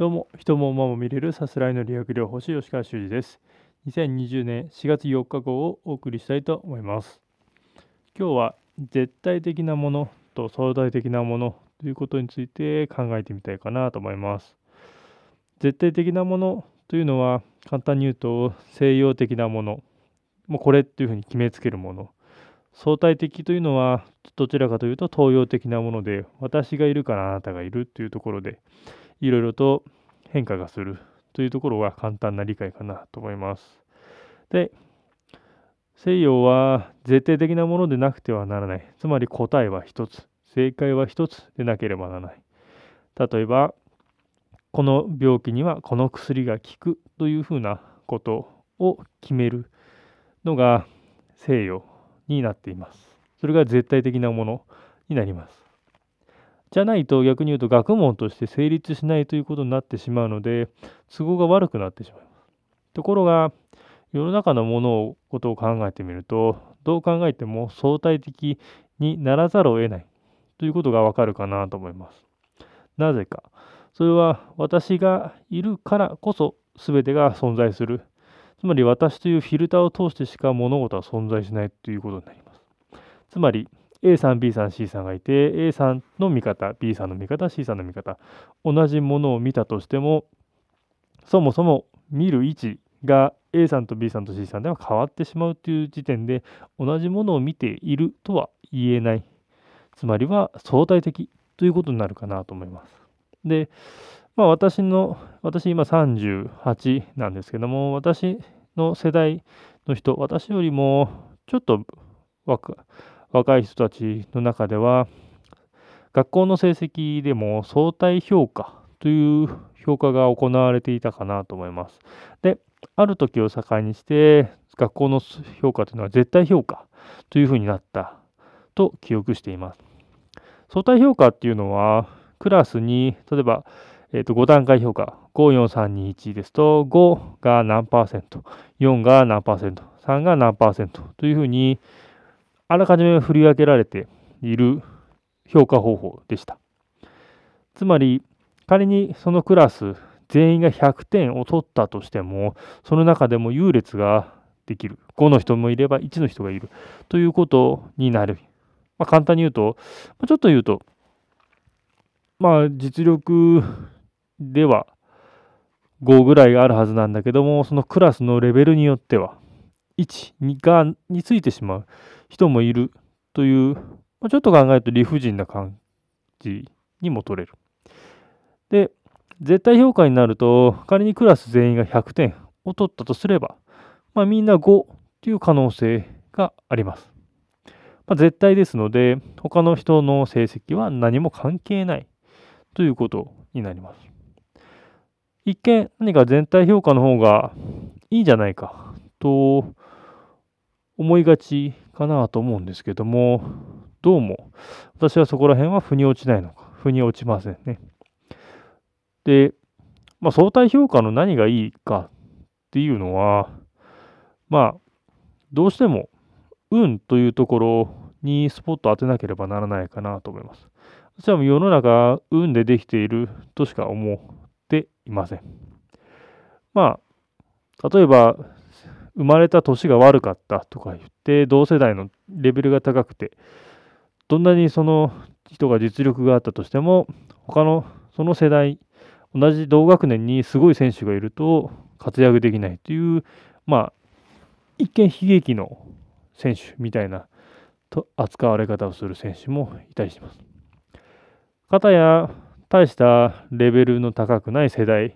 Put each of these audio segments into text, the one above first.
どうも、人も馬も見れるさすらいの理学療法士吉川修司です。2020年4月4日号をお送りしたいと思います。今日は絶対的なものと相対的なものということについて考えてみたいかなと思います。絶対的なものというのは簡単に言うと西洋的なもの、もうこれっていうふうに決めつけるもの。相対的というのはどちらかというと東洋的なもので私がいるからあなたがいるというところでいろいろと変化がするというところは簡単な理解かなと思います。で、西洋は絶対的なものでなくてはならない。つまり答えは一つ、正解は一つでなければならない。例えば、この病気にはこの薬が効くというふうなことを決めるのが西洋になっています。それが絶対的なものになります。じゃないと逆に言うと学問として成立しないということになってしまうので都合が悪くなってしまいます。ところが世の中のものをことを考えてみるとどう考えても相対的にならざるを得ないということがわかるかなと思います。なぜか。それは私がいるからこそ全てが存在する。つまり私というフィルターを通してしか物事は存在しないということになります。つまり A さん、B さん、C さんがいて、A さんの見方、B さんの見方、C さんの見方、同じものを見たとしても、そもそも見る位置が A さんと B さんと C さんでは変わってしまうという時点で、同じものを見ているとは言えない。つまりは相対的ということになるかなと思います。で、まあ私の、私今38なんですけども、私の世代の人、私よりもちょっと若若い人たちの中では、学校の成績でも相対評価という評価が行われていたかなと思います。で、ある時を境にして、学校の評価というのは絶対評価というふうになったと記憶しています。相対評価っていうのは、クラスに、例えば、えー、と5段階評価、5、4、3、2、1ですと、5が何パーセント、4が何パーセント、3が何パーセントというふうに、あらかじめ振り分けられている評価方法でした。つまり、仮にそのクラス全員が100点を取ったとしても、その中でも優劣ができる。5の人もいれば1の人がいるということになる。まあ、簡単に言うと、ちょっと言うと、まあ実力では5ぐらいがあるはずなんだけども、そのクラスのレベルによっては、1、2がについてしまう人もいるという、ま、ちょっと考えると理不尽な感じにも取れる。で、絶対評価になると、仮にクラス全員が100点を取ったとすれば、まあ、みんな5という可能性があります。まあ、絶対ですので、他の人の成績は何も関係ないということになります。一見、何か全体評価の方がいいんじゃないかと思いがちかなと思うんですけども、どうも私はそこら辺は腑に落ちないのか、腑に落ちませんね。で、まあ、相対評価の何がいいかっていうのは、まあ、どうしても運というところにスポット当てなければならないかなと思います。私は世の中運でできているとしか思っていません。まあ、例えば生まれた年が悪かったとか言って、同世代のレベルが高くて、どんなにその人が実力があったとしても、他のその世代、同じ同学年にすごい選手がいると活躍できないという、まあ、一見悲劇の選手みたいなと扱われ方をする選手もいたりします。方や大したレベルの高くない世代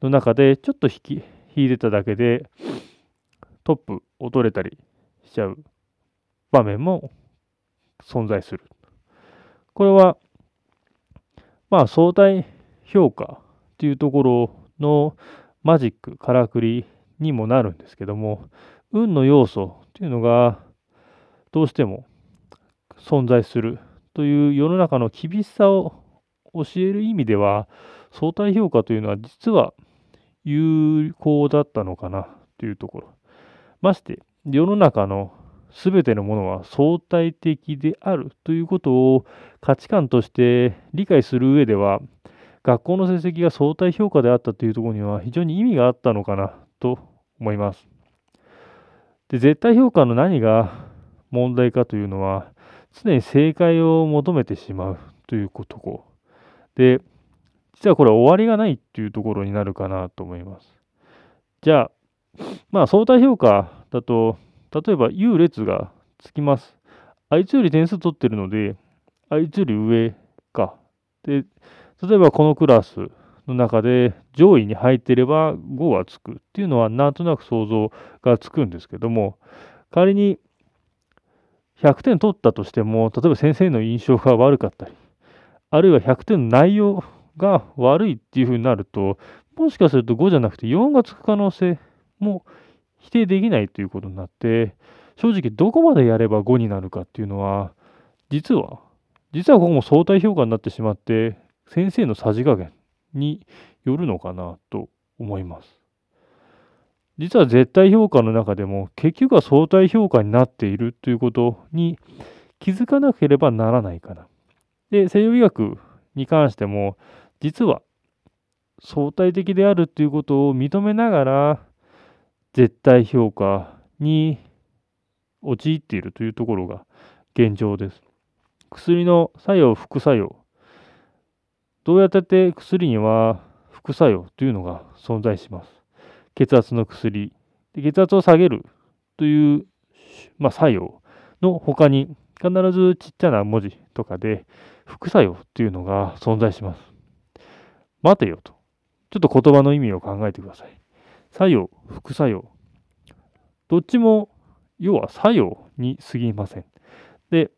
の中でちょっと引き引いてただけでトップを取れたりしちゃう場面も存在する。これは、まあ相対評価っていうところのマジック、からくりにもなるんですけども、運の要素っていうのがどうしても存在するという世の中の厳しさを教える意味では、相対評価というのは実は有効だったのかなというところ。まして、世の中の全てのものは相対的であるということを価値観として理解する上では、学校の成績が相対評価であったというところには非常に意味があったのかなと思います。で絶対評価の何が問題かというのは常に正解を求めてしまうということこで実はこれは終わりがないっていうところになるかなと思います。じゃあまあ相対評価だと例えば優劣がつきます。あいつより点数取ってるのであいつより上か。で例えばこのクラスの中で上位に入ってれば5はつくっていうのはなんとなく想像がつくんですけども仮に100点取ったとしても例えば先生の印象が悪かったりあるいは100点の内容が悪いっていうふうになるともしかすると5じゃなくて4がつく可能性も否定できないということになって正直どこまでやれば5になるかっていうのは実は実はここも相対評価になってしまって先生のさじ加減によるのかなと思います。実は絶対評価の中でも結局は相対評価になっているということに気づかなければならないかな。で、西洋医学に関しても実は相対的であるということを認めながら絶対評価に陥っているというところが現状です。薬の作用、副作用どうやって薬には副作用というのが存在します。血圧の薬、で血圧を下げるという、まあ、作用の他に必ずちっちゃな文字とかで副作用というのが存在します。待てよと。ちょっと言葉の意味を考えてください。作用、副作用。どっちも要は作用に過ぎません。で、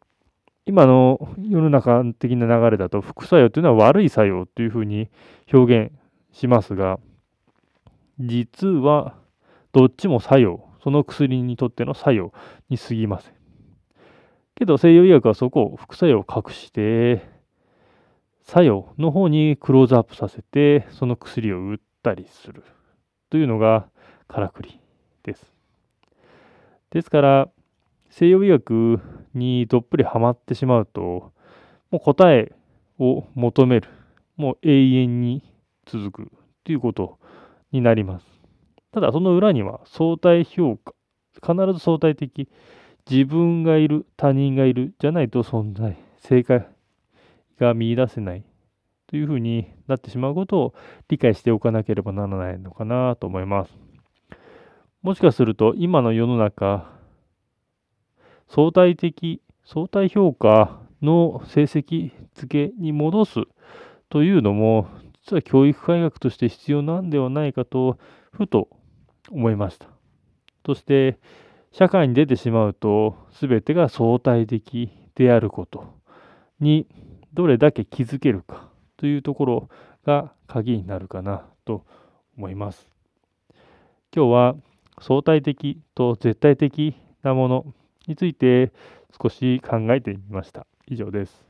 今の世の中的な流れだと副作用というのは悪い作用というふうに表現しますが実はどっちも作用その薬にとっての作用に過ぎませんけど西洋医学はそこを副作用を隠して作用の方にクローズアップさせてその薬を打ったりするというのがからくりですですから西洋医学にどっぷりはまってしまうと、もう答えを求める、もう永遠に続くということになります。ただその裏には相対評価、必ず相対的、自分がいる、他人がいるじゃないと存在、正解が見出せないというふうになってしまうことを理解しておかなければならないのかなと思います。もしかすると今の世の中相対的、相対評価の成績付けに戻すというのも、実は教育改革として必要なんではないかと、ふと思いました。そして、社会に出てしまうと、すべてが相対的であることにどれだけ気づけるかというところが鍵になるかなと思います。今日は相対的と絶対的なものについて少し考えてみました。以上です。